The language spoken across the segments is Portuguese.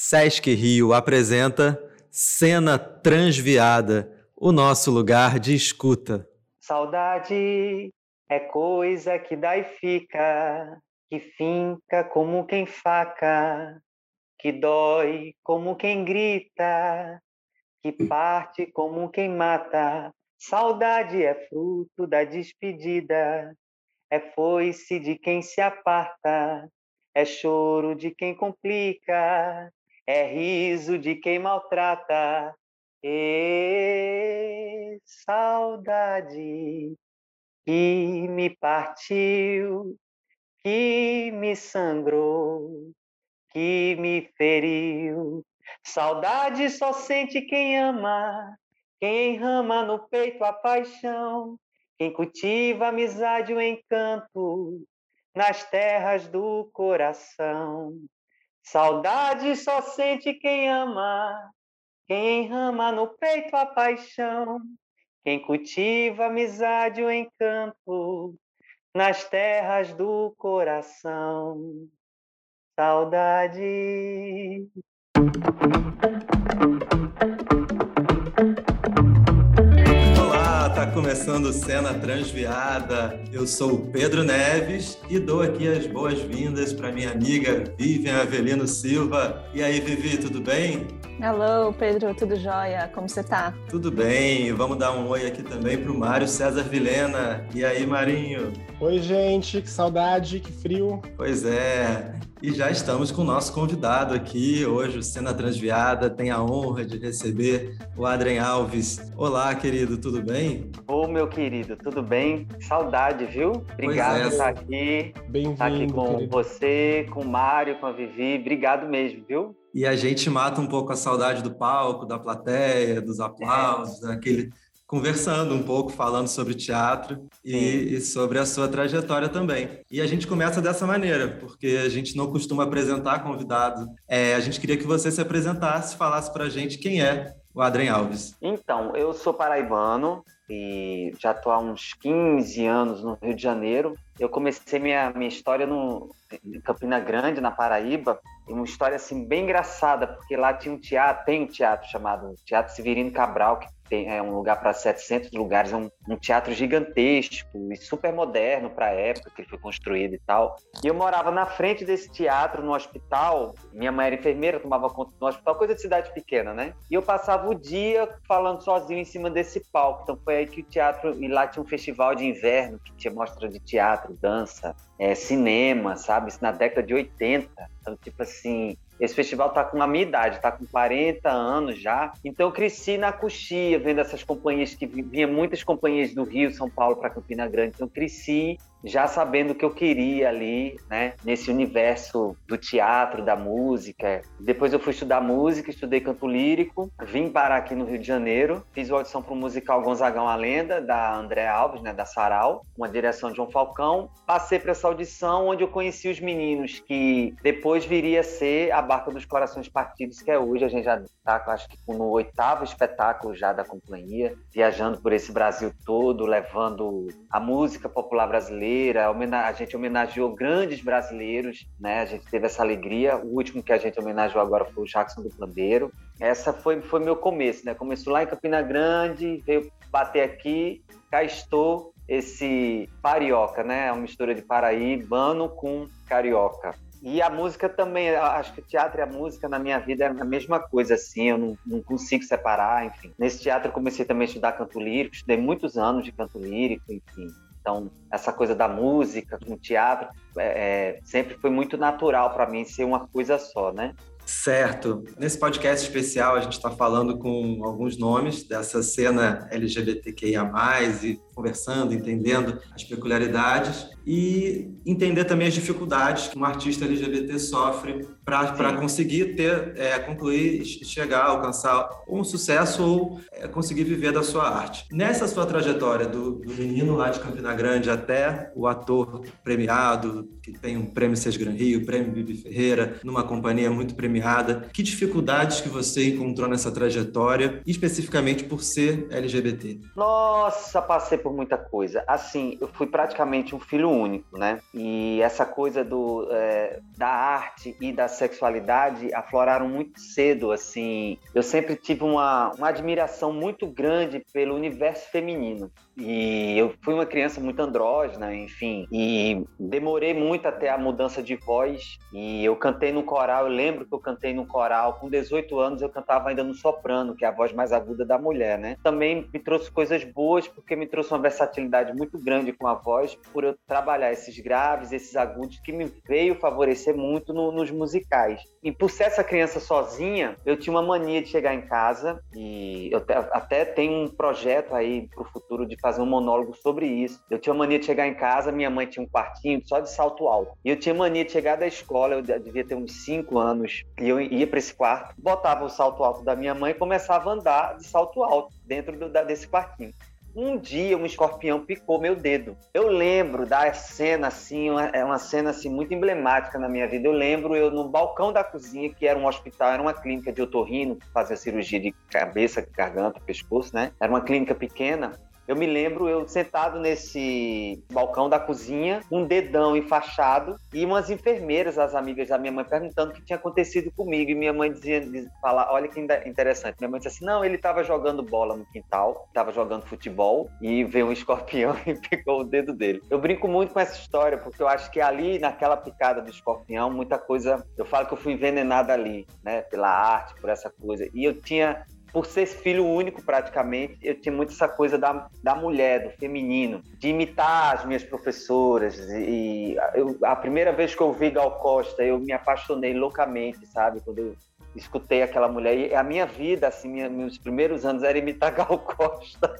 Sesc Rio apresenta Cena Transviada, o nosso lugar de escuta. Saudade é coisa que dá e fica, que finca como quem faca, que dói como quem grita, que parte como quem mata. Saudade é fruto da despedida, é foice de quem se aparta, é choro de quem complica, é riso de quem maltrata. E saudade que me partiu, que me sangrou, que me feriu. Saudade só sente quem ama, quem enrama no peito a paixão, quem cultiva a amizade o encanto nas terras do coração. Saudade só sente quem ama, quem enrama no peito a paixão, quem cultiva amizade o encanto nas terras do coração. Saudade. Começando Cena Transviada. Eu sou o Pedro Neves e dou aqui as boas-vindas para minha amiga Vivian Avelino Silva. E aí, Vivi, tudo bem? Alô, Pedro, tudo jóia? Como você tá? Tudo bem. Vamos dar um oi aqui também para o Mário César Vilena. E aí, Marinho? Oi, gente. Que saudade, que frio. Pois é. E já estamos com o nosso convidado aqui. Hoje, o Cena Transviada tem a honra de receber o Adrien Alves. Olá, querido, tudo bem? Ô, meu querido, tudo bem? Saudade, viu? Obrigado é. por estar aqui. Bem-vindo. Estar aqui com querido. você, com o Mário, com a Vivi. Obrigado mesmo, viu? E a gente mata um pouco a saudade do palco, da plateia, dos aplausos, é. daquele conversando um pouco, falando sobre teatro e, e, sobre a sua trajetória também. E a gente começa dessa maneira, porque a gente não costuma apresentar convidado. É, a gente queria que você se apresentasse, falasse para a gente quem é o Adrien Alves. Então, eu sou paraibano e já estou há uns 15 anos no Rio de Janeiro. Eu comecei minha, minha história no, em Campina Grande, na Paraíba, uma história assim bem engraçada, porque lá tinha um teatro, tem um teatro chamado Teatro Severino Cabral, que tem, é um lugar para 700 lugares, é um, um, teatro gigantesco e super moderno para a época que ele foi construído e tal. E eu morava na frente desse teatro, no hospital. Minha mãe era enfermeira, tomava conta do hospital, coisa de cidade pequena, né? E eu passava o dia falando sozinho em cima desse palco. Então foi aí que o teatro. E lá tinha um festival de inverno que tinha mostra de teatro, dança, é, cinema, sabe? Isso na década de 80. Então, tipo assim, esse festival está com a minha idade, está com 40 anos já. Então eu cresci na coxia, vendo essas companhias que vinha muitas companhias do Rio, São Paulo para Campina Grande. Então cresci já sabendo o que eu queria ali, né, nesse universo do teatro, da música. Depois eu fui estudar música, estudei canto lírico, vim parar aqui no Rio de Janeiro, fiz a audição para o musical Gonzagão a Lenda, da André Alves, né, da Sarau, uma direção de João Falcão. Passei para essa audição onde eu conheci os meninos que depois viria a ser a Barca dos Corações Partidos, que é hoje, a gente já está, acho que no oitavo espetáculo já da companhia, viajando por esse Brasil todo, levando a música popular brasileira brasileira, a gente homenageou grandes brasileiros, né? A gente teve essa alegria. O último que a gente homenageou agora foi o Jackson do Pandeiro. Essa foi, foi meu começo, né? Começou lá em Campina Grande, veio bater aqui, cá estou, esse carioca, né? É uma mistura de paraíbano com carioca. E a música também, acho que o teatro e a música na minha vida é a mesma coisa, assim, eu não, não consigo separar, enfim. Nesse teatro eu comecei também a estudar canto lírico, estudei muitos anos de canto lírico, enfim. Então, essa coisa da música no teatro é, é sempre foi muito natural para mim ser uma coisa só, né? Certo. Nesse podcast especial, a gente está falando com alguns nomes dessa cena LGBTQIA, e conversando, entendendo as peculiaridades e entender também as dificuldades que um artista LGBT sofre para conseguir ter, é, concluir, chegar, alcançar um sucesso ou é, conseguir viver da sua arte. Nessa sua trajetória do, do menino lá de Campina Grande até o ator premiado, que tem um prêmio Sesgran Rio, prêmio Bibi Ferreira, numa companhia muito premiada. Que dificuldades que você encontrou nessa trajetória, especificamente por ser LGBT? Nossa, passei por muita coisa. Assim, eu fui praticamente um filho único, né? E essa coisa do, é, da arte e da sexualidade afloraram muito cedo, assim. Eu sempre tive uma, uma admiração muito grande pelo universo feminino. E eu fui uma criança muito andrógena, enfim, e demorei muito até a mudança de voz. E eu cantei no coral, eu lembro que eu cantei no coral. Com 18 anos eu cantava ainda no soprano, que é a voz mais aguda da mulher, né? Também me trouxe coisas boas, porque me trouxe uma versatilidade muito grande com a voz, por eu trabalhar esses graves, esses agudos, que me veio favorecer muito no, nos musicais. E por ser essa criança sozinha, eu tinha uma mania de chegar em casa, e eu até tenho um projeto aí pro futuro de fazer um monólogo sobre isso. Eu tinha mania de chegar em casa, minha mãe tinha um quartinho só de salto alto. E eu tinha mania de chegar da escola, eu devia ter uns 5 anos, e eu ia para esse quarto, botava o salto alto da minha mãe e começava a andar de salto alto dentro do, da, desse quartinho. Um dia um escorpião picou meu dedo. Eu lembro da cena assim, uma, é uma cena assim muito emblemática na minha vida. Eu lembro eu no balcão da cozinha, que era um hospital, era uma clínica de otorrino, que fazia cirurgia de cabeça, garganta, pescoço, né? Era uma clínica pequena. Eu me lembro eu sentado nesse balcão da cozinha, um dedão enfaixado e umas enfermeiras, as amigas da minha mãe, perguntando o que tinha acontecido comigo. E minha mãe dizia, dizia falar, olha que interessante. Minha mãe disse assim: não, ele estava jogando bola no quintal, estava jogando futebol e veio um escorpião e pegou o dedo dele. Eu brinco muito com essa história porque eu acho que ali, naquela picada do escorpião, muita coisa. Eu falo que eu fui envenenada ali, né, pela arte, por essa coisa. E eu tinha por ser filho único praticamente, eu tinha muito essa coisa da, da mulher, do feminino, de imitar as minhas professoras. E eu, a primeira vez que eu vi Gal Costa, eu me apaixonei loucamente, sabe? Quando eu escutei aquela mulher. E a minha vida, assim, minha, meus primeiros anos era imitar Gal Costa.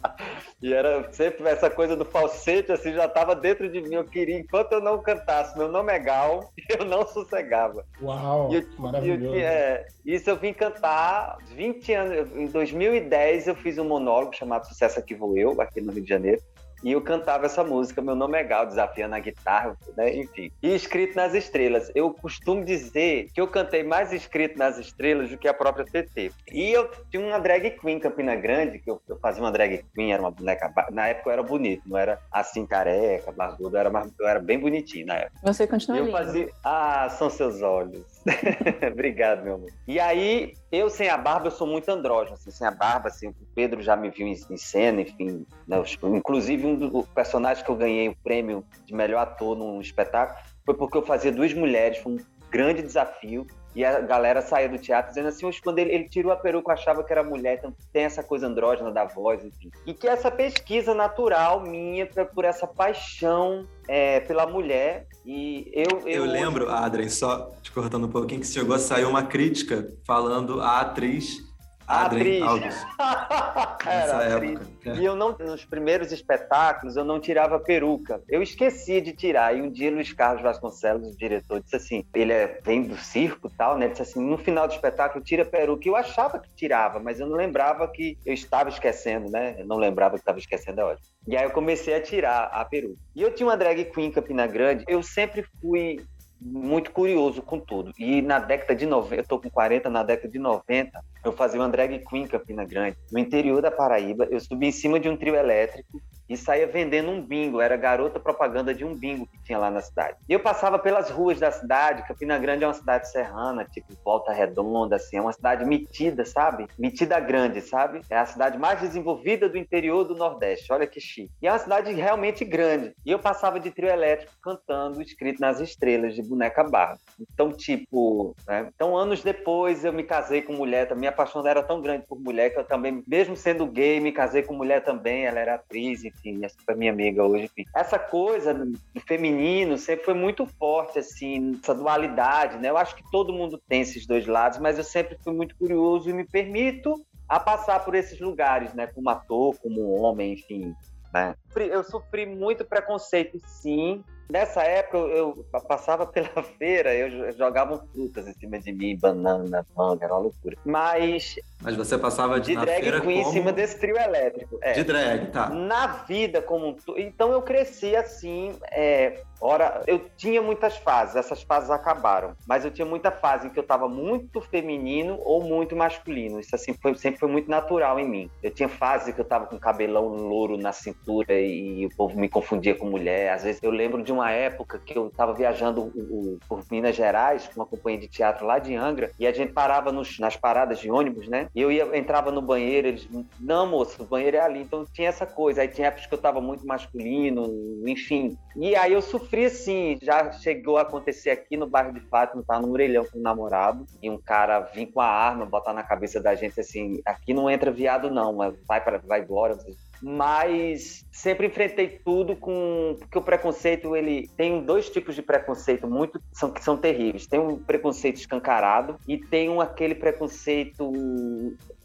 e era sempre essa coisa do falsete, assim, já estava dentro de mim. Eu queria, enquanto eu não cantasse, meu nome é Gal, eu não sossegava. Uau, eu, maravilhoso. Eu, é, isso eu vim cantar 20 anos. Em 2010 eu fiz um monólogo chamado Sucesso Aqui Vou Eu, aqui no Rio de Janeiro. E eu cantava essa música, meu nome é Gal, desafiando a guitarra, né? enfim. E escrito nas estrelas. Eu costumo dizer que eu cantei mais escrito nas estrelas do que a própria TT. E eu tinha uma drag queen em Campina Grande, que eu, eu fazia uma drag queen, era uma boneca. Na época eu era bonito, não era assim careca, barbudo, eu era, mais, eu era bem bonitinho na época. Você continua eu fazia... Ah, são seus olhos. Obrigado, meu amor. E aí, eu sem a barba, eu sou muito andrógeno, assim, sem a barba, assim, o Pedro já me viu em, em cena, enfim, né, inclusive um dos personagens que eu ganhei o prêmio de melhor ator num espetáculo foi porque eu fazia duas mulheres, foi um grande desafio, e a galera saía do teatro dizendo assim, quando ele, ele tirou a peruca, achava que era mulher, então tem essa coisa andrógena da voz, enfim. E que essa pesquisa natural minha por essa paixão é, pela mulher. E eu, eu, eu lembro. Adrien, só te cortando um pouquinho, que chegou a sair uma crítica falando a atriz a atriz. Era atriz. E eu não, nos primeiros espetáculos, eu não tirava peruca. Eu esquecia de tirar. E um dia Luiz Carlos Vasconcelos, o diretor, disse assim: ele é, vem do circo tal, né? Ele disse assim: no final do espetáculo, tira a peruca. Eu achava que tirava, mas eu não lembrava que eu estava esquecendo, né? Eu não lembrava que estava esquecendo, é ótimo. E aí eu comecei a tirar a peruca. E eu tinha uma drag queen em Campina Grande. Eu sempre fui muito curioso com tudo. E na década de 90, eu tô com 40, na década de 90, eu fazia uma drag queen Campina Grande, no interior da Paraíba. Eu subi em cima de um trio elétrico e saía vendendo um bingo. Era garota propaganda de um bingo que tinha lá na cidade. E eu passava pelas ruas da cidade. Campina Grande é uma cidade serrana, tipo Volta Redonda, assim, é uma cidade metida, sabe? Metida grande, sabe? É a cidade mais desenvolvida do interior do Nordeste. Olha que chique. E é uma cidade realmente grande. E eu passava de trio elétrico cantando escrito nas estrelas de boneca barra. Então, tipo, né? então anos depois eu me casei com mulher. Minha paixão era tão grande por mulher que eu também, mesmo sendo gay, me casei com mulher também. Ela era atriz, enfim, essa foi minha amiga hoje, enfim. Essa coisa do feminino sempre foi muito forte, assim, essa dualidade, né? Eu acho que todo mundo tem esses dois lados, mas eu sempre fui muito curioso e me permito a passar por esses lugares, né? Como ator, como homem, enfim, né? Eu sofri muito preconceito, sim, Nessa época eu, passava pela feira, eu jogava frutas em cima de mim, banana, manga, era uma loucura. Mas. Mas você passava de, de drag feira queen como... em cima desse trio elétrico. É. De drag, tá. Na vida como um Então eu cresci assim, é, Ora, eu tinha muitas fases, essas fases acabaram, mas eu tinha muita fase em que eu estava muito feminino ou muito masculino. Isso assim foi, sempre foi muito natural em mim. Eu tinha fase que eu estava com cabelão louro na cintura e o povo me confundia com mulher. Às vezes eu lembro de uma época que eu estava viajando o, o, por Minas Gerais com uma companhia de teatro lá de Angra e a gente parava nos, nas paradas de ônibus, né? E eu ia entrava no banheiro, eles, não, moço, o banheiro é ali. Então tinha essa coisa. Aí tinha épocas que eu estava muito masculino, enfim. E aí eu sofri assim, já chegou a acontecer aqui no bairro de Fátima, tá? No orelhão com um namorado, e um cara vir com a arma, botar na cabeça da gente assim, aqui não entra viado não, vai para vai embora, mas sempre enfrentei tudo com porque o preconceito ele tem dois tipos de preconceito muito são que são terríveis. Tem um preconceito escancarado e tem um aquele preconceito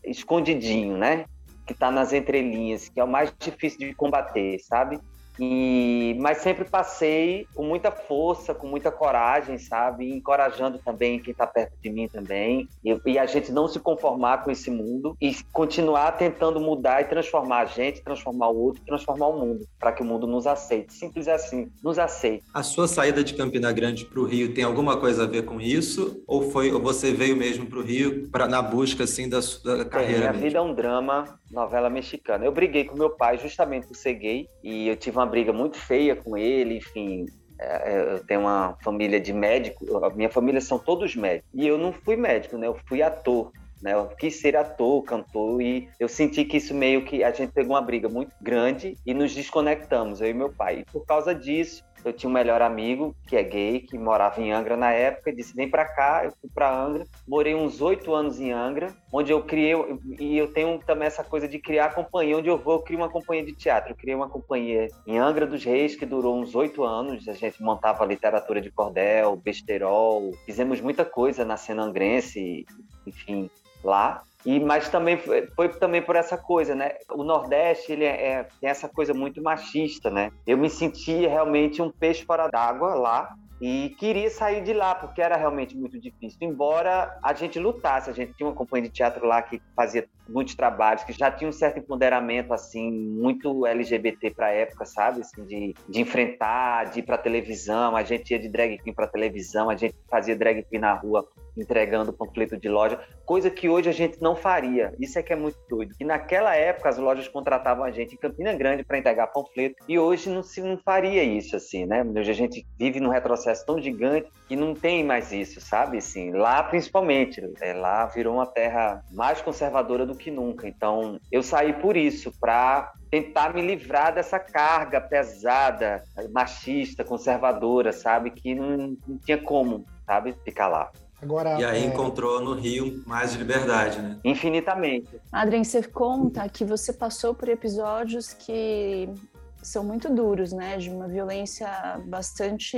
escondidinho né? Que está nas entrelinhas que é o mais difícil de combater sabe e, mas sempre passei com muita força, com muita coragem, sabe? encorajando também quem está perto de mim também. E, e, a gente não se conformar com esse mundo e continuar tentando mudar e transformar a gente, transformar o outro, transformar o mundo, para que o mundo nos aceite. Simples assim, nos aceite. A sua saída de Campina Grande para o Rio tem alguma coisa a ver com isso? Ou foi ou você veio mesmo para o Rio pra, na busca assim da, da carreira? É, minha vida é um drama, novela mexicana. Eu briguei com meu pai justamente por ser gay e eu tive uma briga muito feia com ele, enfim. É, é, eu tenho uma família de médico, a minha família são todos médicos. E eu não fui médico, né? Eu fui ator. Né? Eu quis ser ator, cantor, e eu senti que isso meio que a gente pegou uma briga muito grande e nos desconectamos, eu e meu pai. E por causa disso, eu tinha um melhor amigo que é gay, que morava em Angra na época, e disse: vem para cá. Eu fui para Angra, morei uns oito anos em Angra, onde eu criei, e eu tenho também essa coisa de criar companhia. Onde eu vou, eu crio uma companhia de teatro. Eu criei uma companhia em Angra dos Reis, que durou uns oito anos. A gente montava literatura de cordel, besterol, fizemos muita coisa na cena angrense, enfim, lá. E, mas também foi, foi, também por essa coisa, né? O Nordeste ele é, é, tem essa coisa muito machista, né? Eu me sentia realmente um peixe fora d'água lá e queria sair de lá porque era realmente muito difícil. Embora a gente lutasse, a gente tinha uma companhia de teatro lá que fazia muitos trabalhos, que já tinha um certo empoderamento assim muito LGBT para época, sabe? Assim, de, de enfrentar, de ir para televisão. A gente ia de drag queen para televisão, a gente fazia drag queen na rua entregando panfleto de loja, coisa que hoje a gente não faria. Isso é que é muito doido. E naquela época as lojas contratavam a gente em Campina Grande para entregar panfleto e hoje não se não faria isso assim, né? Hoje a gente vive num retrocesso tão gigante que não tem mais isso, sabe? Assim, lá principalmente, é, lá virou uma terra mais conservadora do que nunca. Então, eu saí por isso, para tentar me livrar dessa carga pesada, machista, conservadora, sabe? Que não, não tinha como, sabe, ficar lá. Agora, e aí é... encontrou no Rio mais liberdade, né? Infinitamente. Adrien, você conta que você passou por episódios que são muito duros, né? De uma violência bastante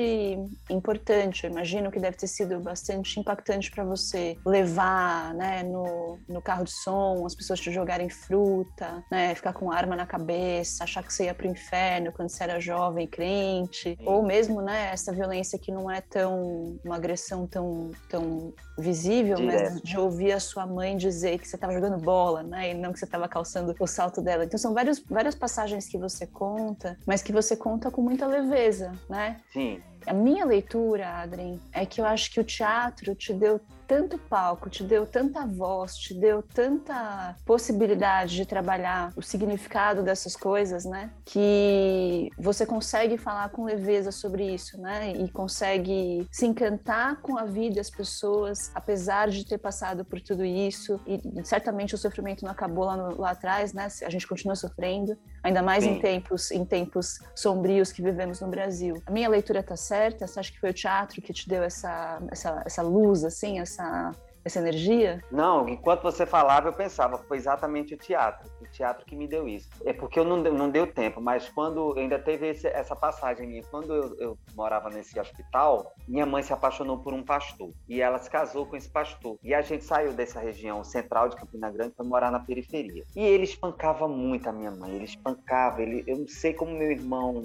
importante. Eu imagino que deve ter sido bastante impactante para você levar, né, no, no carro de som, as pessoas te jogarem fruta, né, ficar com arma na cabeça, achar que você ia pro inferno quando você era jovem, crente, ou mesmo, né, essa violência que não é tão uma agressão tão tão visível, Direto. mas de ouvir a sua mãe dizer que você estava jogando bola, né, e não que você estava calçando o salto dela. Então são vários, várias passagens que você conta conta, mas que você conta com muita leveza, né? Sim. A minha leitura, Adrien, é que eu acho que o teatro te deu tanto palco, te deu tanta voz, te deu tanta possibilidade de trabalhar o significado dessas coisas, né? Que você consegue falar com leveza sobre isso, né? E consegue se encantar com a vida das pessoas, apesar de ter passado por tudo isso. E certamente o sofrimento não acabou lá, no, lá atrás, né? A gente continua sofrendo, ainda mais em tempos, em tempos sombrios que vivemos no Brasil. A minha leitura está certa? Você acha que foi o teatro que te deu essa, essa, essa luz, assim, essa essa, essa energia? Não, enquanto você falava, eu pensava, foi exatamente o teatro, o teatro que me deu isso. É porque eu não, não deu tempo, mas quando ainda teve esse, essa passagem minha, quando eu, eu, morava nesse hospital, minha mãe se apaixonou por um pastor e ela se casou com esse pastor. E a gente saiu dessa região central de Campina Grande para morar na periferia. E ele espancava muito a minha mãe, ele espancava, ele, eu não sei como meu irmão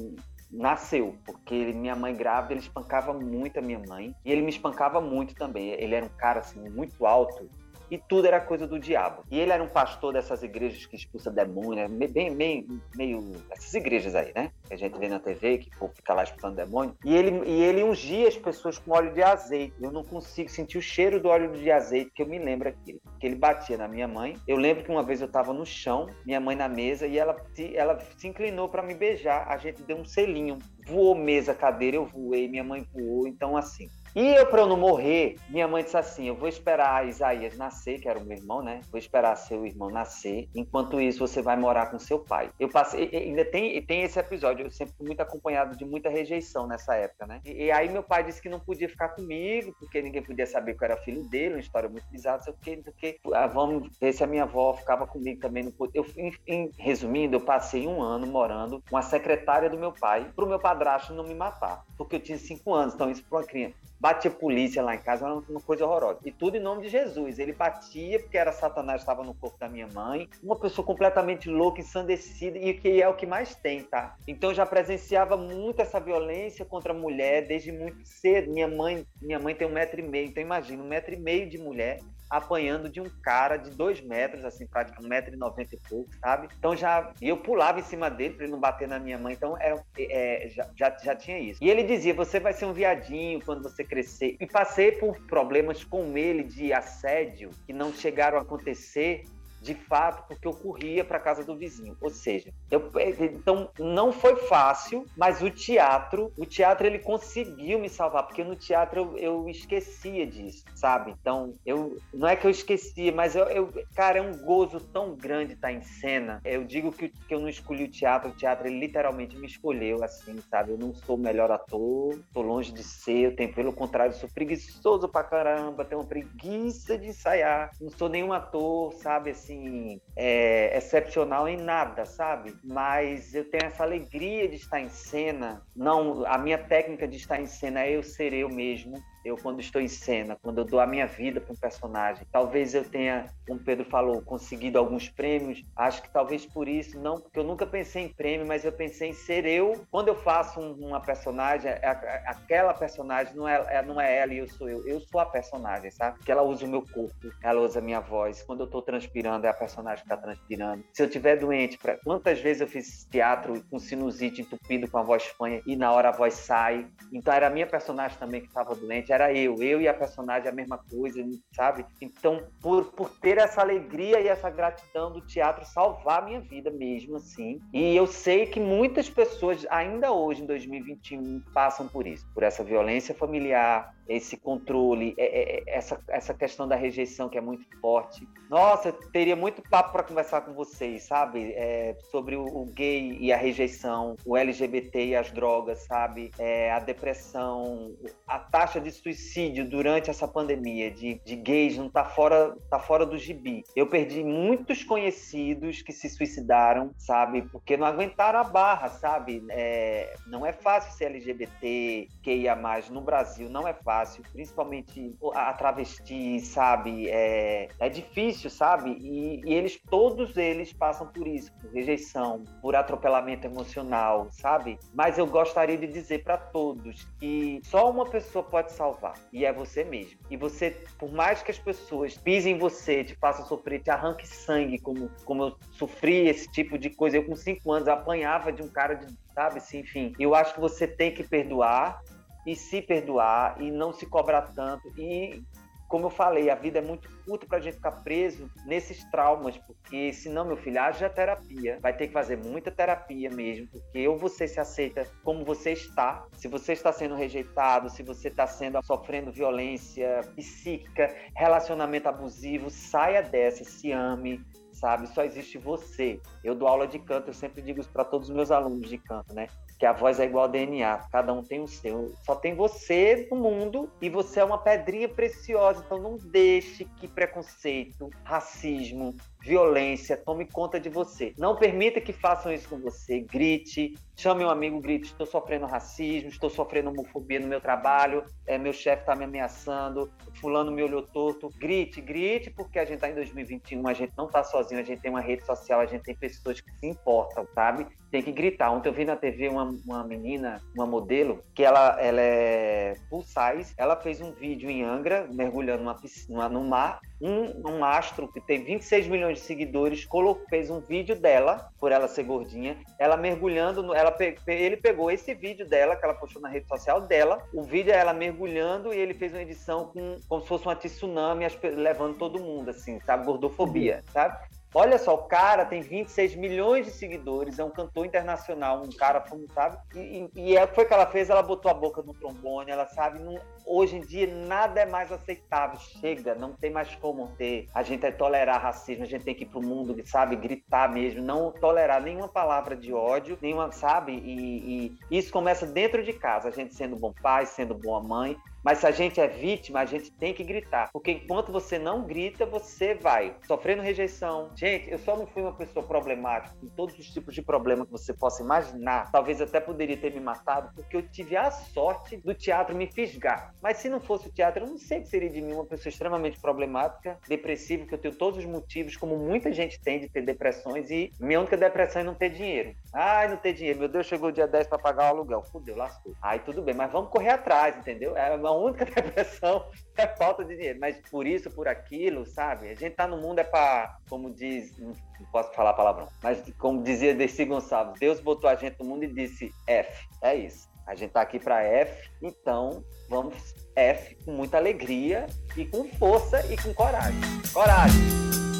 nasceu, porque minha mãe grávida, ele espancava muito a minha mãe, e ele me espancava muito também. Ele era um cara assim muito alto, e tudo era coisa do diabo. E ele era um pastor dessas igrejas que expulsa demônio, né? bem, meio, meio essas igrejas aí, né? Que a gente vê na TV, que povo fica lá expulsando demônio. E ele, e ele ungia as pessoas com óleo de azeite. Eu não consigo sentir o cheiro do óleo de azeite, que eu me lembro aquilo. Que ele batia na minha mãe. Eu lembro que uma vez eu estava no chão, minha mãe na mesa, e ela, ela se inclinou para me beijar. A gente deu um selinho. Voou mesa, cadeira, eu voei, minha mãe voou. Então, assim, e eu, para eu não morrer, minha mãe disse assim: eu vou esperar Isaías nascer, que era o meu irmão, né? Vou esperar seu irmão nascer. Enquanto isso, você vai morar com seu pai. Eu passei, ainda tem, tem esse episódio. Eu sempre fui muito acompanhado de muita rejeição nessa época, né? E, e, aí meu pai disse que não podia ficar comigo, porque ninguém podia saber que eu era filho dele, uma história muito bizarra, sei o quê, porque ah, vamos ver se a minha avó ficava comigo também. No, eu, em, em, resumindo, eu passei um ano morando com a secretária do meu pai, para o meu padrasto não me matar, porque eu tinha cinco anos, então isso para uma criança batia polícia lá em casa, era uma coisa horrorosa. E tudo em nome de Jesus. Ele batia porque era Satanás estava no corpo da minha mãe, uma pessoa completamente louca, ensandecida, e que é o que mais tem, tá? Então já presenciava muito essa violência contra a mulher desde muito cedo. Minha mãe, minha mãe tem um metro e meio, então imagina, um metro e meio de mulher apanhando de um cara de dois metros, assim, praticamente um metro e noventa e pouco, sabe? Então já eu pulava em cima dele para ele não bater na minha mãe, então era, é, já, já, já tinha isso. E ele dizia: você vai ser um viadinho quando você crescer. E passei por problemas com ele de assédio que não chegaram a acontecer de fato, porque eu corria para casa do vizinho. Ou seja, eu, então não foi fácil, mas o teatro, o teatro ele conseguiu me salvar, porque no teatro eu, eu esquecia disso, sabe? Então, eu não é que eu esquecia, mas eu, eu cara, é um gozo tão grande estar em cena. Eu digo que, que eu não escolhi o teatro, o teatro ele literalmente me escolheu assim, sabe? Eu não sou o melhor ator, tô longe de ser, eu tenho pelo contrário, sou preguiçoso pra caramba, tenho uma preguiça de ensaiar, não sou nenhum ator, sabe assim, assim, é, excepcional em nada, sabe? Mas eu tenho essa alegria de estar em cena. Não, a minha técnica de estar em cena é eu ser eu mesmo eu quando estou em cena, quando eu dou a minha vida para um personagem. Talvez eu tenha, como Pedro falou, conseguido alguns prêmios. Acho que talvez por isso, não, porque eu nunca pensei em prêmio, mas eu pensei em ser eu. Quando eu faço um, uma personagem, é, é, aquela personagem não é, é, não é ela e eu sou eu. Eu sou a personagem, sabe? Porque ela usa o meu corpo, ela usa a minha voz. Quando eu estou transpirando, é a personagem que está transpirando. Se eu estiver doente, pra... quantas vezes eu fiz teatro com sinusite entupido com a voz fanha e na hora a voz sai? Então era a minha personagem também que estava doente era eu, eu e a personagem a mesma coisa, sabe? Então, por, por ter essa alegria e essa gratidão do teatro salvar a minha vida mesmo, assim. E eu sei que muitas pessoas, ainda hoje, em 2021, passam por isso, por essa violência familiar, esse controle, é, é, é, essa, essa questão da rejeição que é muito forte. Nossa, eu teria muito papo para conversar com vocês, sabe? É, sobre o, o, gay e a rejeição, o LGBT e as drogas, sabe? É, a depressão, a taxa de suicídio durante essa pandemia de, de gays não tá fora, tá fora do gibi. Eu perdi muitos conhecidos que se suicidaram, sabe? Porque não aguentaram a barra, sabe? É, não é fácil ser LGBT, que ia mais no Brasil, não é fácil fácil, principalmente a travesti, sabe? É, é difícil, sabe? E, e, eles, todos eles passam por isso, por rejeição, por atropelamento emocional, sabe? Mas eu gostaria de dizer para todos que só uma pessoa pode salvar, e é você mesmo. E você, por mais que as pessoas pisem em você, te façam sofrer, te arranque sangue, como, como eu sofri esse tipo de coisa, eu com cinco anos apanhava de um cara de sabe? Assim, enfim, eu acho que você tem que perdoar e se perdoar e não se cobrar tanto. E, como eu falei, a vida é muito curta para a gente ficar preso nesses traumas, porque senão, meu filho, haja terapia. Vai ter que fazer muita terapia mesmo, porque ou você se aceita como você está, se você está sendo rejeitado, se você está sendo sofrendo violência psíquica, relacionamento abusivo, saia dessa, se ame, sabe? Só existe você. Eu dou aula de canto, eu sempre digo isso para todos os meus alunos de canto, né? Que a voz é igual ao DNA, cada um tem o seu. Só tem você no mundo e você é uma pedrinha preciosa, então não deixe que preconceito, racismo, violência tome conta de você. Não permita que façam isso com você. Grite, chame um amigo, grite: estou sofrendo racismo, estou sofrendo homofobia no meu trabalho, é, meu chefe está me ameaçando, fulano me olhou torto. Grite, grite, porque a gente está em 2021, a gente não está sozinho, a gente tem uma rede social, a gente tem pessoas que se importam, sabe? Tem que gritar. Ontem eu vi na TV uma, uma menina, uma modelo, que ela, ela é full size, ela fez um vídeo em Angra, mergulhando numa piscina, no mar, um, um astro que tem 26 milhões de seguidores colocou, fez um vídeo dela, por ela ser gordinha, ela mergulhando, no, ela pe, ele pegou esse vídeo dela, que ela postou na rede social dela, o vídeo é ela mergulhando e ele fez uma edição com como se fosse uma tsunami levando todo mundo, assim, sabe? Gordofobia, sabe? Olha só, o cara tem 26 milhões de seguidores, é um cantor internacional, um cara, sabe? E, e, e é, foi que ela fez, ela botou a boca no trombone, ela sabe, não, hoje em dia nada é mais aceitável, chega, não tem mais como ter. A gente é tolerar racismo, a gente tem que ir pro mundo, sabe, gritar mesmo, não tolerar nenhuma palavra de ódio, nenhuma, sabe? E, e isso começa dentro de casa, a gente sendo bom pai, sendo boa mãe, mas se a gente é vítima, a gente tem que gritar. Porque enquanto você não grita, você vai sofrendo rejeição. Gente, eu só não fui uma pessoa problemática, com todos os tipos de problema que você possa imaginar. Talvez até poderia ter me matado, porque eu tive a sorte do teatro me fisgar. Mas se não fosse o teatro, eu não sei que seria de mim uma pessoa extremamente problemática, depressiva, que eu tenho todos os motivos, como muita gente tem de ter depressões, e minha única depressão é não ter dinheiro. Ai, não ter dinheiro. Meu Deus, chegou o dia 10 para pagar o aluguel. Fudeu, lascou. Aí tudo bem, mas vamos correr atrás, entendeu? É uma única depressão é falta de dinheiro. Mas por isso, por aquilo, sabe? A gente tá no mundo é para, como diz, não posso falar palavrão, mas como dizia Desi Gonçalves, Deus botou a gente no mundo e disse F. É isso. A gente tá aqui para F, então vamos F com muita alegria e com força e com coragem. Coragem!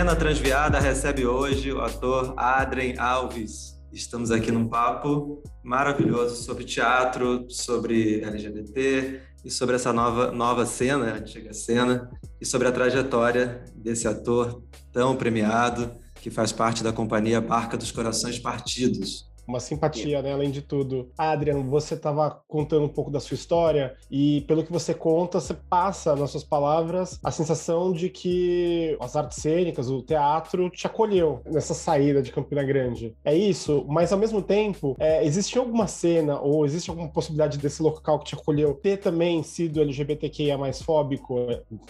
Cena Transviada recebe hoje o ator Adrien Alves. Estamos aqui num papo maravilhoso sobre teatro, sobre LGBT e sobre essa nova, nova cena, antiga cena, e sobre a trajetória desse ator tão premiado que faz parte da companhia Barca dos Corações Partidos, uma simpatia, né? Além de tudo. Adrian, você estava contando um pouco da sua história e pelo que você conta, você passa nas suas palavras a sensação de que as artes cênicas, o teatro, te acolheu nessa saída de Campina Grande. É isso, mas ao mesmo tempo, é, existe alguma cena ou existe alguma possibilidade desse local que te acolheu ter também sido LGBTQIA mais fóbico,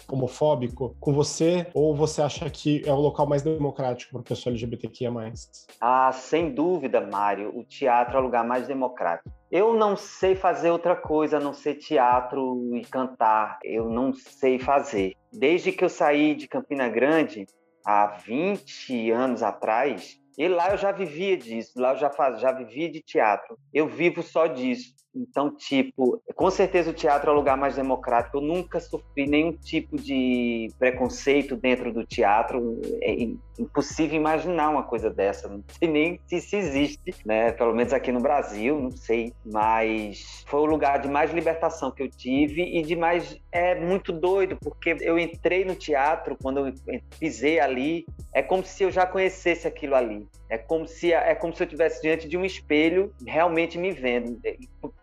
homofóbico com você? Ou você acha que é o local mais democrático para pessoa LGBTQIA mais? Ah, sem dúvida, Mário o teatro é o lugar mais democrático. Eu não sei fazer outra coisa a não ser teatro e cantar. Eu não sei fazer. Desde que eu saí de Campina Grande, há 20 anos atrás, e lá eu já vivia disso, lá eu já, faz, já vivia de teatro. Eu vivo só disso. Então, tipo, com certeza o teatro é o lugar mais democrático. Eu nunca sofri nenhum tipo de preconceito dentro do teatro. É impossível imaginar uma coisa dessa. Não sei nem se isso existe, né? Pelo menos aqui no Brasil, não sei. Mas foi o lugar de mais libertação que eu tive e de mais. É muito doido, porque eu entrei no teatro, quando eu pisei ali, é como se eu já conhecesse aquilo ali. É como se é como se eu estivesse diante de um espelho, realmente me vendo.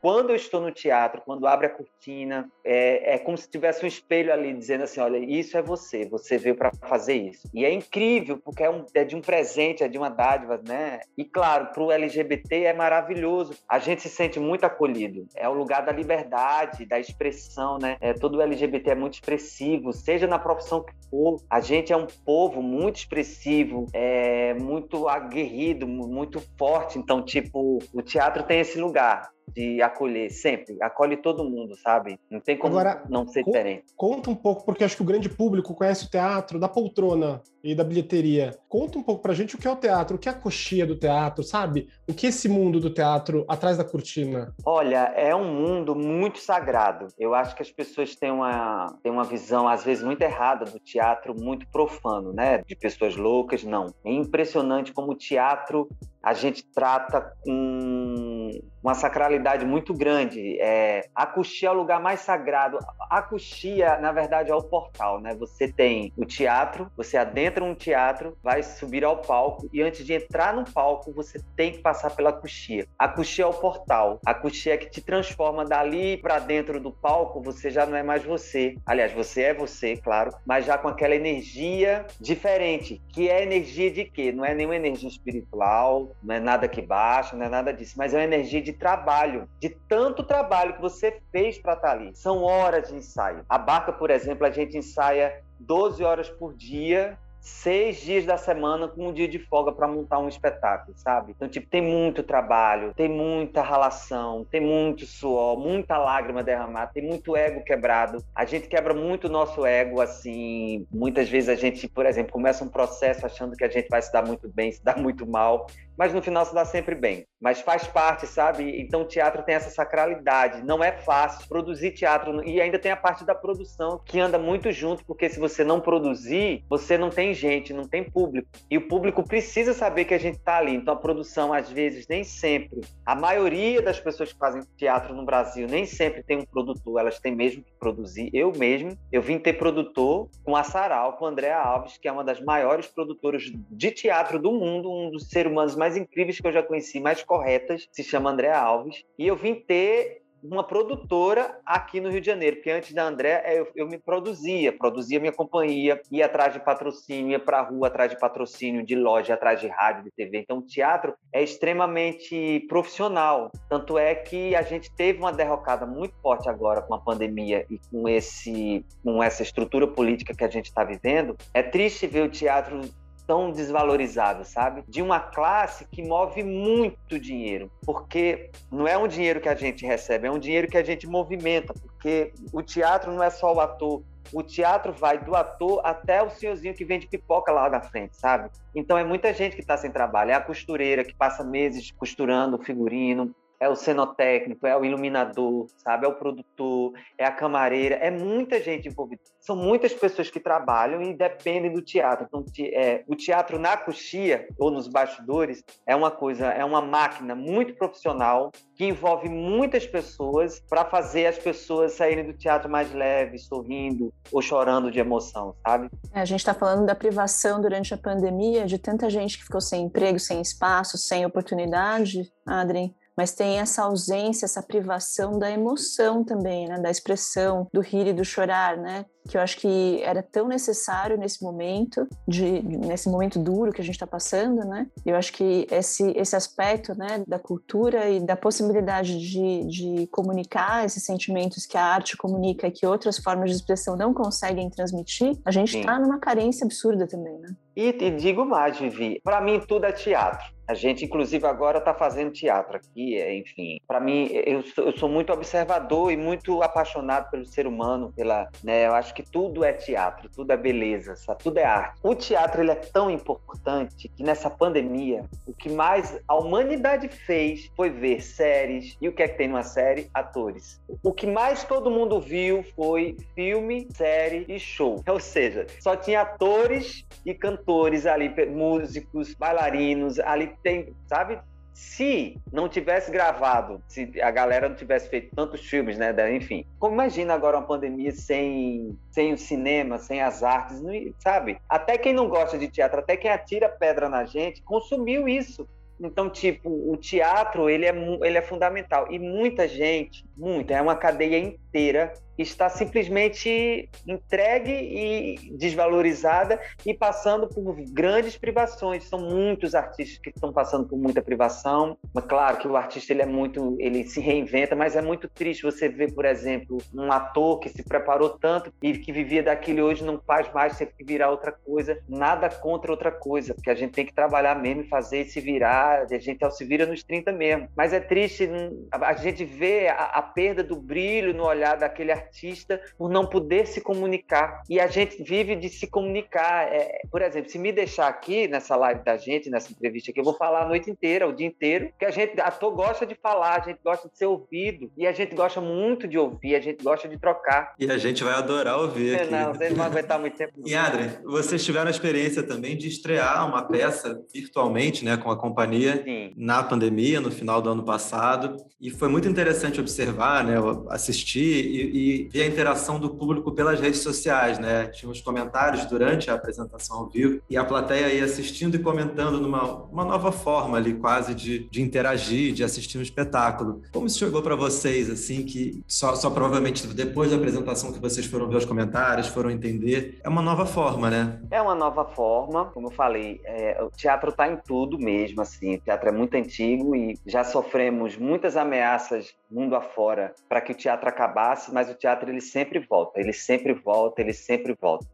Quando eu estou no teatro, quando abre a cortina, é, é como se tivesse um espelho ali dizendo assim, olha, isso é você, você veio para fazer isso. E é incrível porque é, um, é de um presente, é de uma dádiva, né? E claro, para o LGBT é maravilhoso. A gente se sente muito acolhido. É o lugar da liberdade, da expressão, né? É, todo LGBT é muito expressivo, seja na profissão que for. A gente é um povo muito expressivo, é muito aguerrido aguerrido, muito forte. Então, tipo, o teatro tem esse lugar de acolher sempre, acolhe todo mundo, sabe? Não tem como Agora, não ser diferente. Conta um pouco, porque acho que o grande público conhece o teatro da poltrona e da bilheteria. Conta um pouco pra gente o que é o teatro, o que é a coxia do teatro, sabe? O que é esse mundo do teatro atrás da cortina? Olha, é um mundo muito sagrado. Eu acho que as pessoas têm uma, têm uma visão, às vezes, muito errada do teatro, muito profano, né? De pessoas loucas, não. É impressionante como o teatro a gente trata com uma sacralidade muito grande. É, a coxia é o lugar mais sagrado. A coxia, na verdade, é o portal, né? Você tem o teatro, você adentra um teatro, vai subir ao palco e antes de entrar no palco, você tem que passar pela coxia. A coxia é o portal. A coxia é que te transforma dali para dentro do palco, você já não é mais você. Aliás, você é você, claro, mas já com aquela energia diferente, que é energia de quê? Não é nenhuma energia espiritual, não é nada que baixa, não é nada disso, mas é uma energia de trabalho, de tanto trabalho que você fez para estar tá ali. São horas de ensaio. A barca, por exemplo, a gente ensaia 12 horas por dia seis dias da semana com um dia de folga para montar um espetáculo, sabe? Então, tipo, tem muito trabalho, tem muita ralação, tem muito suor, muita lágrima derramada, tem muito ego quebrado. A gente quebra muito o nosso ego, assim. Muitas vezes a gente, por exemplo, começa um processo achando que a gente vai se dar muito bem, se dar muito mal mas no final se dá sempre bem. Mas faz parte, sabe? Então o teatro tem essa sacralidade. Não é fácil produzir teatro e ainda tem a parte da produção que anda muito junto, porque se você não produzir, você não tem gente, não tem público. E o público precisa saber que a gente está ali. Então a produção, às vezes, nem sempre. A maioria das pessoas que fazem teatro no Brasil nem sempre tem um produtor, elas têm mesmo que produzir. Eu mesmo, eu vim ter produtor com a Sarau, com a Andréa Alves, que é uma das maiores produtoras de teatro do mundo, um dos seres humanos mais mais incríveis que eu já conheci, mais corretas, se chama André Alves. E eu vim ter uma produtora aqui no Rio de Janeiro, porque antes da André eu, eu me produzia, produzia minha companhia, ia atrás de patrocínio, ia para rua atrás de patrocínio, de loja, atrás de rádio, de TV. Então, o teatro é extremamente profissional. Tanto é que a gente teve uma derrocada muito forte agora com a pandemia e com, esse, com essa estrutura política que a gente está vivendo. É triste ver o teatro tão desvalorizado, sabe? De uma classe que move muito dinheiro, porque não é um dinheiro que a gente recebe, é um dinheiro que a gente movimenta, porque o teatro não é só o ator, o teatro vai do ator até o senhorzinho que vende pipoca lá na frente, sabe? Então é muita gente que está sem trabalho. É a costureira que passa meses costurando figurino, é o cenotécnico, é o iluminador, sabe? É o produtor, é a camareira, é muita gente envolvida. São muitas pessoas que trabalham e dependem do teatro. Então, é, o teatro na coxia ou nos bastidores é uma coisa, é uma máquina muito profissional que envolve muitas pessoas para fazer as pessoas saírem do teatro mais leves, sorrindo ou chorando de emoção, sabe? É, a gente está falando da privação durante a pandemia de tanta gente que ficou sem emprego, sem espaço, sem oportunidade, Adrien mas tem essa ausência, essa privação da emoção também, né? Da expressão, do rir e do chorar, né? Que eu acho que era tão necessário nesse momento, de, nesse momento duro que a gente está passando, né? Eu acho que esse, esse aspecto, né, da cultura e da possibilidade de, de comunicar esses sentimentos que a arte comunica e que outras formas de expressão não conseguem transmitir, a gente está numa carência absurda também, né? E, e digo mais, Vivi, para mim tudo é teatro. A gente, inclusive, agora está fazendo teatro aqui, é, enfim. Para mim, eu sou, eu sou, muito observador e muito apaixonado pelo ser humano, pela, né? Eu acho que tudo é teatro, tudo é beleza, tudo é arte. O teatro ele é tão importante que nessa pandemia, o que mais a humanidade fez foi ver séries. E o que é que tem numa série? Atores. O que mais todo mundo viu foi filme, série e show. Ou seja, só tinha atores e cantores ali, músicos, bailarinos ali tem, sabe? Se não tivesse gravado, se a galera não tivesse feito tantos filmes, né? Enfim, como imagina agora uma pandemia sem, sem o cinema, sem as artes, sabe? Até quem não gosta de teatro, até quem atira pedra na gente, consumiu isso. Então, tipo, o teatro, ele é, ele é fundamental. E muita gente, muita, é uma cadeia inteira está simplesmente entregue e desvalorizada e passando por grandes privações. São muitos artistas que estão passando por muita privação. Mas claro que o artista ele é muito, ele se reinventa, mas é muito triste você ver, por exemplo, um ator que se preparou tanto e que vivia daquilo hoje não faz mais, tem que virar outra coisa. Nada contra outra coisa, porque a gente tem que trabalhar mesmo e fazer e se virar. A gente se vira nos 30 mesmo. Mas é triste a gente ver a, a perda do brilho no olhar daquele artista artista por não poder se comunicar. E a gente vive de se comunicar. É, por exemplo, se me deixar aqui nessa live da gente, nessa entrevista aqui, eu vou falar a noite inteira, o dia inteiro, que a gente, ator gosta de falar, a gente gosta de ser ouvido e a gente gosta muito de ouvir, a gente gosta de trocar. E a gente vai adorar ouvir aqui. Não, vocês vão aguentar muito tempo. E Adri, vocês tiveram a experiência também de estrear uma peça virtualmente, né, com a companhia Sim. na pandemia, no final do ano passado, e foi muito interessante observar, né, assistir e, e ver a interação do público pelas redes sociais, né? Tinha os comentários durante a apresentação ao vivo e a plateia aí assistindo e comentando numa uma nova forma ali quase de, de interagir, de assistir um espetáculo. Como isso chegou para vocês, assim, que só, só provavelmente depois da apresentação que vocês foram ver os comentários, foram entender, é uma nova forma, né? É uma nova forma, como eu falei, é, o teatro está em tudo mesmo, assim, o teatro é muito antigo e já sofremos muitas ameaças mundo afora para que o teatro acabasse, mas o teatro ele sempre volta, ele sempre volta, ele sempre volta.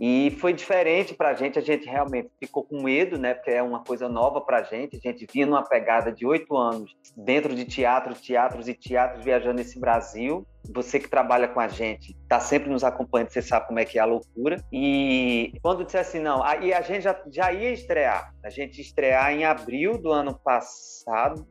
E foi diferente para a gente, a gente realmente ficou com medo, né? Porque é uma coisa nova para a gente. A gente vinha numa pegada de oito anos dentro de teatro, teatros e teatros viajando nesse Brasil. Você que trabalha com a gente, está sempre nos acompanhando, você sabe como é que é a loucura. E quando disse assim, não, aí a gente já, já ia estrear. A gente ia estrear em abril do ano passado,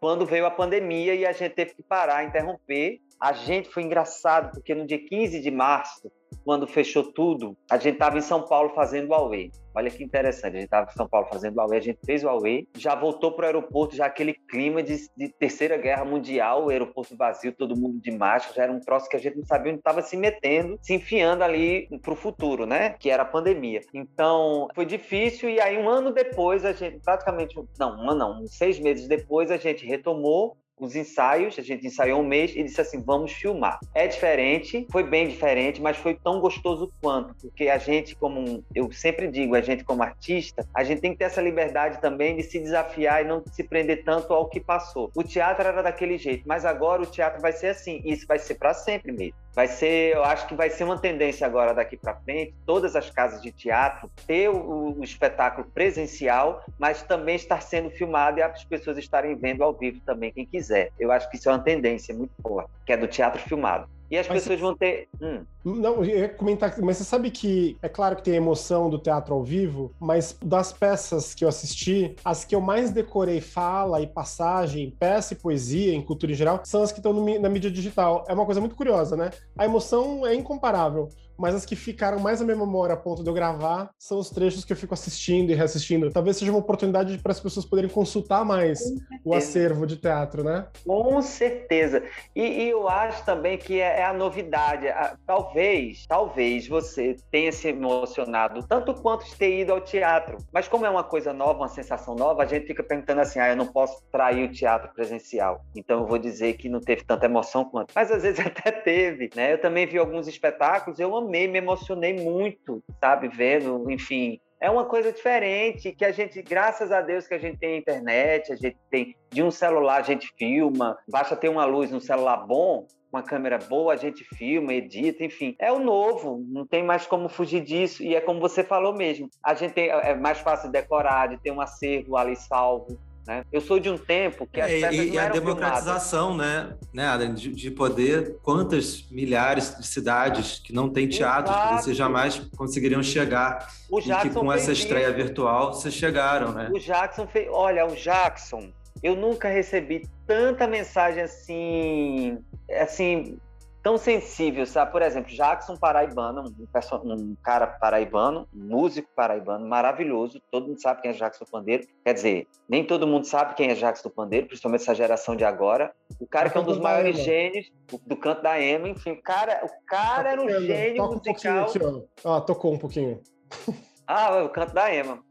quando veio a pandemia e a gente teve que parar, interromper. A gente foi engraçado, porque no dia 15 de março quando fechou tudo, a gente estava em São Paulo fazendo o Aue. Olha que interessante, a gente estava em São Paulo fazendo o Aue, a gente fez o Aue, já voltou para o aeroporto, já aquele clima de, de, Terceira Guerra Mundial, o aeroporto vazio, todo mundo de máscara, já era um troço que a gente não sabia onde estava se metendo, se enfiando ali para o futuro, né? Que era a pandemia. Então, foi difícil e aí um ano depois, a gente, praticamente, não, um ano não, seis meses depois, a gente retomou os ensaios, a gente ensaiou um mês e disse assim, vamos filmar. É diferente, foi bem diferente, mas foi tão gostoso quanto, porque a gente como, eu sempre digo, a gente como artista, a gente tem que ter essa liberdade também de se desafiar e não se prender tanto ao que passou. O teatro era daquele jeito, mas agora o teatro vai ser assim, e isso vai ser para sempre mesmo. Vai ser, eu acho que vai ser uma tendência agora daqui para frente, todas as casas de teatro ter o, o, espetáculo presencial, mas também estar sendo filmado e as pessoas estarem vendo ao vivo também, quem quiser. Eu acho que isso é uma tendência muito forte, que é do teatro filmado. E as mas pessoas vão ter. Hum. Não, eu ia comentar, mas você sabe que é claro que tem a emoção do teatro ao vivo, mas das peças que eu assisti, as que eu mais decorei fala e passagem, peça e poesia, em cultura em geral, são as que estão na mídia digital. É uma coisa muito curiosa, né? A emoção é incomparável mas as que ficaram mais na minha memória a ponto de eu gravar são os trechos que eu fico assistindo e reassistindo. Talvez seja uma oportunidade para as pessoas poderem consultar mais o acervo de teatro, né? Com certeza. E, e eu acho também que é, é a novidade. Talvez, talvez você tenha se emocionado tanto quanto ter ido ao teatro. Mas como é uma coisa nova, uma sensação nova, a gente fica perguntando assim, ah, eu não posso trair o teatro presencial. Então eu vou dizer que não teve tanta emoção quanto. Mas às vezes até teve, né? Eu também vi alguns espetáculos, eu amei, me emocionei muito, sabe, vendo, enfim. É uma coisa diferente que a gente, graças a Deus que a gente tem internet, a gente tem de um celular a gente filma, basta ter uma luz no celular bom, uma câmera boa, a gente filma, edita, enfim. É o novo, não tem mais como fugir disso. E é como você falou mesmo, a gente tem, é mais fácil decorar, de ter um acervo ali salvo. Né? Eu sou de um tempo que as é, peças e, não a democratização, filmadas. né, né Adam, de, de, poder quantas milhares de cidades que não têm teatro que vocês jamais conseguiriam chegar o e que com essa estreia isso. virtual vocês chegaram, né? O Jackson fez, olha, o Jackson, eu nunca recebi tanta mensagem assim, assim tão sensível, sabe? Por exemplo, Jackson Paraibano, um, um, cara paraibano, um músico paraibano maravilhoso, todo mundo sabe quem é Jackson Pandeiro, quer dizer, nem todo mundo sabe quem é Jackson Pandeiro, principalmente essa geração de agora. O cara que é um dos maiores gênios do, canto da Ema, enfim, o cara, o cara era um gênio Toca musical. Um. Ah, tocou um pouquinho. ah, o canto da Ema.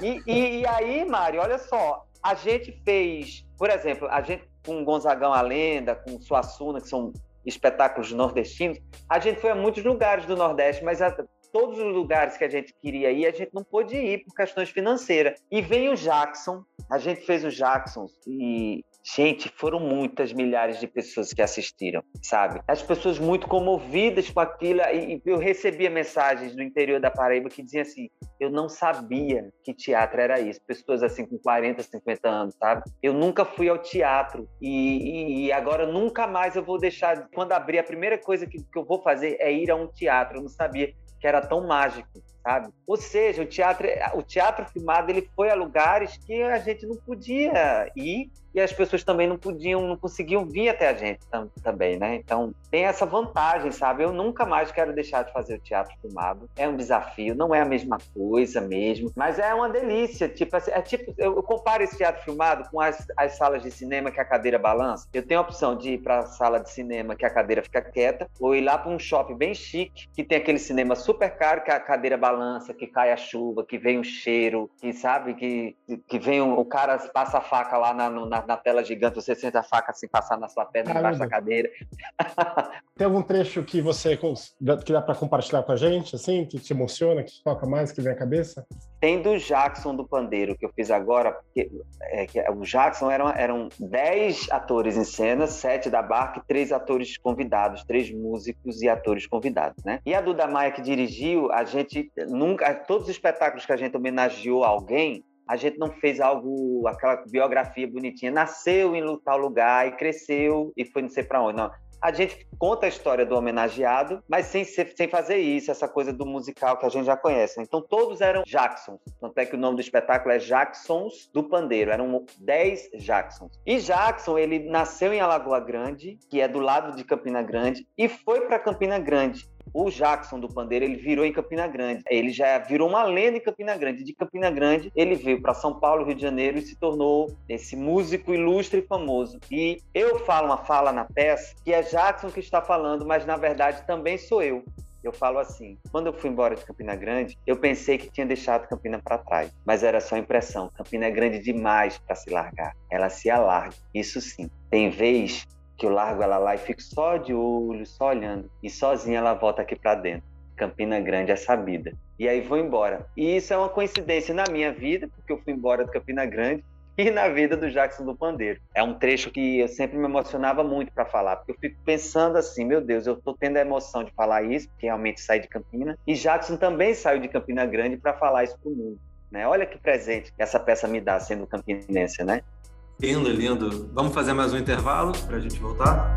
E, e, e aí, Mário, olha só, a gente fez, por exemplo, a gente com Gonzagão a Lenda, com Suassuna, que são espetáculos nordestinos, a gente foi a muitos lugares do Nordeste, mas a, todos os lugares que a gente queria ir, a gente não pôde ir por questões financeiras. E vem o Jackson, a gente fez o Jackson e Gente, foram muitas milhares de pessoas que assistiram, sabe? As pessoas muito comovidas com aquilo. E eu recebia mensagens do interior da Paraíba que diziam assim: eu não sabia que teatro era isso. Pessoas assim com 40, 50 anos, sabe? Eu nunca fui ao teatro e, e agora nunca mais eu vou deixar. Quando abrir, a primeira coisa que, que eu vou fazer é ir a um teatro. Eu não sabia que era tão mágico sabe? Ou seja, o teatro, o teatro filmado ele foi a lugares que a gente não podia ir e as pessoas também não podiam, não conseguiam vir até a gente tam, também, né? Então tem essa vantagem, sabe? Eu nunca mais quero deixar de fazer o teatro filmado. É um desafio, não é a mesma coisa mesmo, mas é uma delícia. Tipo, é tipo, eu comparo esse teatro filmado com as, as salas de cinema que a cadeira balança. Eu tenho a opção de ir para a sala de cinema que a cadeira fica quieta, ou ir lá para um shopping bem chique que tem aquele cinema super caro que a cadeira balança, que cai a chuva, que vem o cheiro, que sabe que que vem o, o cara passa a faca lá na, na na, tela gigante, você sente a faca assim passar na sua perna, embaixo da cadeira. Tem algum trecho que você que dá para compartilhar com a gente, assim, que te emociona, que te toca mais, que vem à cabeça? Tem do Jackson do Pandeiro, que eu fiz agora, porque é, que, o Jackson eram, eram dez atores em cena, sete da barca e três atores convidados, três músicos e atores convidados, né? E a Duda Maia que dirigiu, a gente nunca, todos os espetáculos que a gente homenageou alguém, a gente não fez algo, aquela biografia bonitinha, nasceu em tal lugar e cresceu e foi não sei para onde. Não. A gente conta a história do homenageado, mas sem, sem fazer isso, essa coisa do musical que a gente já conhece. Então todos eram Jacksons. Tanto é que o nome do espetáculo é Jacksons do Pandeiro. Eram 10 Jacksons. E Jackson, ele nasceu em Alagoa Grande, que é do lado de Campina Grande, e foi para Campina Grande o Jackson do Pandeiro, ele virou em Campina Grande. Ele já virou uma lenda em Campina Grande. De Campina Grande, ele veio para São Paulo, Rio de Janeiro e se tornou esse músico ilustre e famoso. E eu falo uma fala na peça que é Jackson que está falando, mas na verdade também sou eu. Eu falo assim: quando eu fui embora de Campina Grande, eu pensei que tinha deixado Campina para trás, mas era só impressão. Campina é grande demais para se largar. Ela se alarga, isso sim. Tem vez que eu largo ela lá e fico só de olho, só olhando, e sozinha ela volta aqui para dentro. Campina Grande é sabida. E aí vou embora. E isso é uma coincidência na minha vida, porque eu fui embora de Campina Grande e na vida do Jackson do Pandeiro. É um trecho que eu sempre me emocionava muito para falar, porque eu fico pensando assim, meu Deus, eu tô tendo a emoção de falar isso, porque realmente saí de Campina, e Jackson também saiu de Campina Grande para falar isso pro mundo. Né? Olha que presente que essa peça me dá sendo campinense, né? Lindo, lindo. Vamos fazer mais um intervalo para a gente voltar?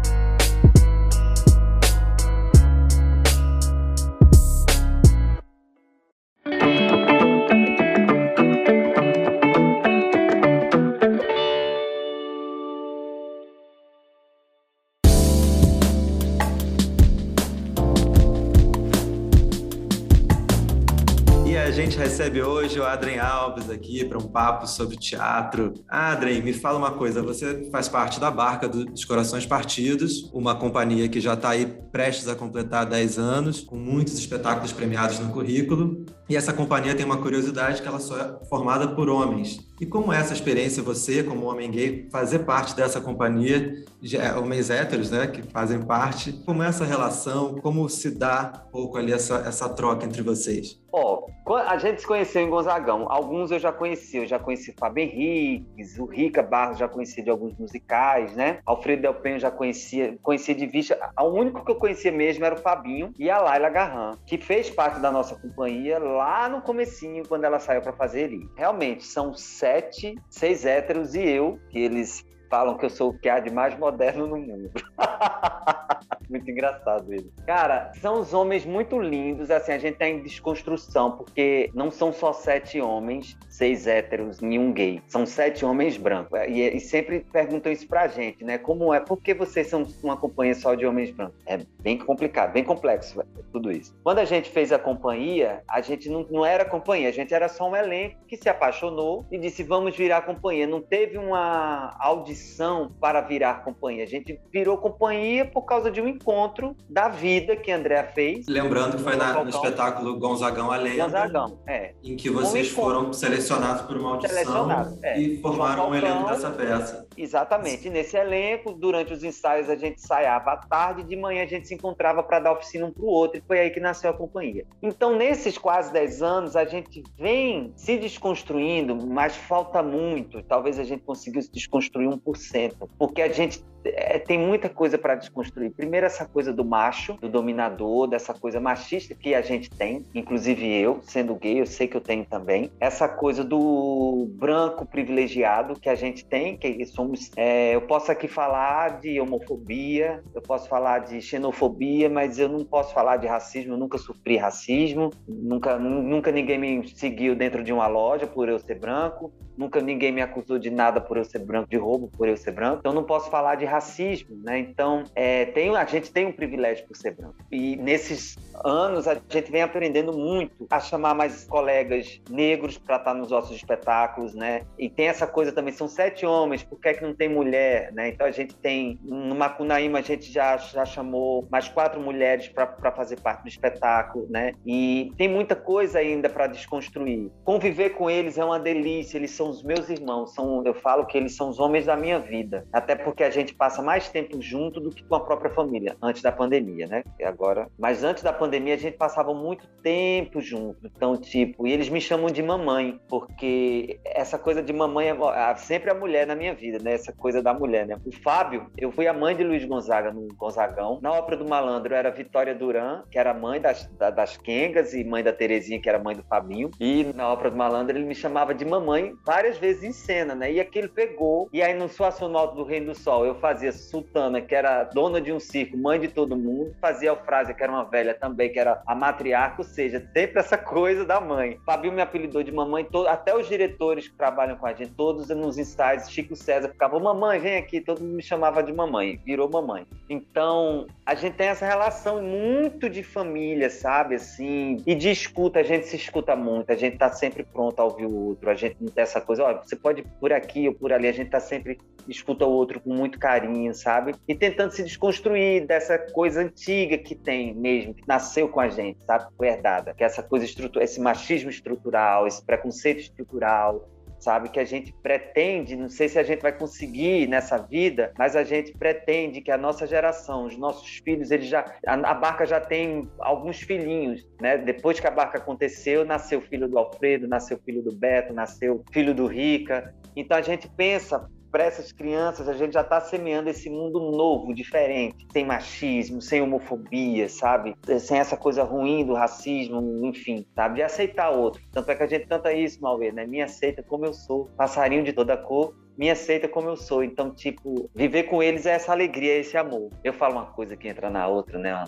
Recebe hoje o Adrien Alves aqui para um papo sobre teatro. Adrien, me fala uma coisa, você faz parte da Barca dos Corações Partidos, uma companhia que já está aí prestes a completar 10 anos, com muitos espetáculos premiados no currículo. E essa companhia tem uma curiosidade que ela só é formada por homens. E como é essa experiência, você, como homem gay, fazer parte dessa companhia, é, homens héteros, né, que fazem parte, como é essa relação, como se dá um pouco ali essa, essa troca entre vocês? Ó, oh, a gente se conheceu em Gonzagão. Alguns eu já conheci, eu já conheci Fábio Henriques, o Rica Barros já conheci de alguns musicais, né? Alfredo Del Penho já conhecia, conhecia de vista. O único que eu conhecia mesmo era o Fabinho e a Laila Garran, que fez parte da nossa companhia lá no comecinho, quando ela saiu para fazer ali. Realmente, são sete, seis héteros e eu, que eles falam que eu sou o há de mais moderno no mundo. muito engraçado ele. Cara, são os homens muito lindos, assim, a gente tá em desconstrução, porque não são só sete homens, seis héteros, nenhum gay. São sete homens brancos. E, e sempre perguntam isso pra gente, né? Como é? Por que vocês são uma companhia só de homens brancos? É bem complicado, bem complexo tudo isso. Quando a gente fez a companhia, a gente não, não era companhia, a gente era só um elenco que se apaixonou e disse, vamos virar companhia. Não teve uma audição para virar companhia. A gente virou companhia por causa de um encontro da vida que a Andrea fez. Lembrando que foi na, no espetáculo Gonzagão a Lenda, Gonzagão, é. em que vocês um foram selecionados por uma audição é. e formaram um elenco dessa peça. Exatamente. E nesse elenco, durante os ensaios, a gente ensaiava à tarde, de manhã a gente se encontrava para dar oficina um para o outro, e foi aí que nasceu a companhia. Então, nesses quase 10 anos, a gente vem se desconstruindo, mas falta muito. Talvez a gente consiga se desconstruir 1%, porque a gente é, tem muita coisa para desconstruir. Primeiro, essa coisa do macho, do dominador, dessa coisa machista que a gente tem, inclusive eu, sendo gay, eu sei que eu tenho também. Essa coisa do branco privilegiado que a gente tem, que somos. É, eu posso aqui falar de homofobia, eu posso falar de xenofobia, mas eu não posso falar de racismo. Eu nunca sofri racismo, nunca, nunca ninguém me seguiu dentro de uma loja por eu ser branco, nunca ninguém me acusou de nada por eu ser branco, de roubo por eu ser branco. Então, não posso falar de racismo, né? Então, é, tem, a gente tem um privilégio por ser branco. E nesses anos, a gente vem aprendendo muito a chamar mais colegas negros para estar nos nossos espetáculos, né? E tem essa coisa também, são sete homens, por que, é que não tem mulher, né? Então, a gente tem, no Macunaíma, a gente já, já chamou mais quatro mulheres para fazer parte do espetáculo, né? E tem muita coisa ainda para desconstruir. Conviver com eles é uma delícia, eles são os meus irmãos, são, eu falo que eles são os homens da minha vida, até porque a gente passa mais tempo junto do que com a própria família, antes da pandemia, né? E agora, mas antes da pandemia a gente passava muito tempo junto. Então, tipo, e eles me chamam de mamãe, porque essa coisa de mamãe é sempre a mulher na minha vida, né? Essa coisa da mulher, né? O Fábio, eu fui a mãe de Luiz Gonzaga no Gonzagão. Na ópera do Malandro era Vitória Duran, que era mãe das, das Kengas e mãe da Terezinha, que era mãe do Fabinho. E na ópera do Malandro ele me chamava de mamãe várias vezes em cena, né? E aquilo pegou. E aí no Suaço Alto do Reino do Sol eu fazia Sultana, que era dona de um circo, mãe de todo mundo, fazia Eufrásia, que era uma velha também, que era a matriarca, ou seja, sempre essa coisa da mãe. Fabio me apelidou de mamãe, todo, até os diretores que trabalham com a gente, todos nos ensaios, Chico César ficava, mamãe, vem aqui, todo mundo me chamava de mamãe, virou mamãe. Então, a gente tem essa relação muito de família, sabe, assim, e de escuta, a gente se escuta muito, a gente tá sempre pronto a ouvir o outro, a gente não tem essa coisa, ó, você pode por aqui ou por ali, a gente tá sempre escuta o outro com muito carinho, sabe? E tentando se desconstruir dessa coisa antiga que tem mesmo, que nasceu com a gente, sabe? Foi herdada. Que é essa coisa estrutural, esse machismo estrutural, esse preconceito estrutural, sabe? Que a gente pretende, não sei se a gente vai conseguir nessa vida, mas a gente pretende que a nossa geração, os nossos filhos, eles já a, barca já tem alguns filhinhos, né? Depois que a barca aconteceu, nasceu filho do Alfredo, nasceu filho do Beto, nasceu filho do Rica. Então a gente pensa para essas crianças, a gente já está semeando esse mundo novo, diferente, sem machismo, sem homofobia, sabe? Sem essa coisa ruim do racismo, enfim, sabe? De aceitar outro. Tanto é que a gente canta isso, Malvê, né? Me aceita como eu sou, passarinho de toda cor, me aceita como eu sou. Então, tipo, viver com eles é essa alegria, esse amor. Eu falo uma coisa que entra na outra, né?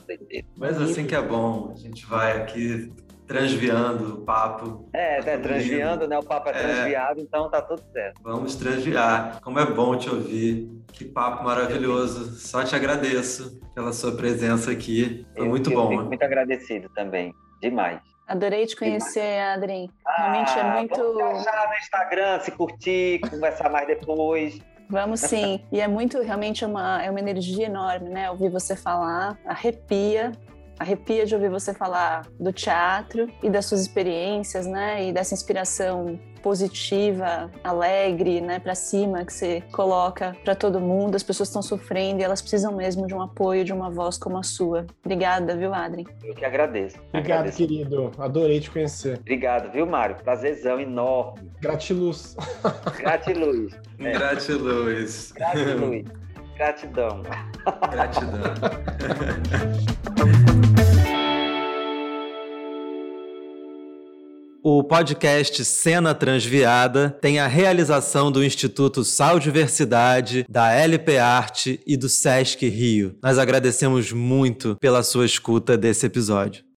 Mas assim que é bom. A gente vai aqui transviando o papo. É, tá né, transviando, né? O papo é, é transviado, então tá tudo certo. Vamos transviar. Como é bom te ouvir. Que papo maravilhoso. Só te agradeço pela sua presença aqui. Foi eu, muito eu bom. Fico muito agradecido também. Demais. Adorei te conhecer, Adrien. Realmente é ah, é muito. Vamos no Instagram, se curtir, conversar mais depois. Vamos sim. E é muito, realmente, uma, é uma energia enorme, né? Ouvir você falar, arrepia arrepia de ouvir você falar do teatro e das suas experiências, né? E dessa inspiração positiva, alegre, né, para cima que você coloca para todo mundo. As pessoas estão sofrendo e elas precisam mesmo de um apoio, de uma voz como a sua. Obrigada, viu, Adrien? Eu que agradeço. Obrigado, agradeço. querido. Adorei te conhecer. Obrigado, viu, Mário? Prazerzão enorme. Gratiluz. Gratiluz. É. Gratiluz. Gratiluz. Gratidão. Gratidão. O podcast Cena Transviada tem a realização do Instituto Sal Diversidade, da LP Arte e do Sesc Rio. Nós agradecemos muito pela sua escuta desse episódio.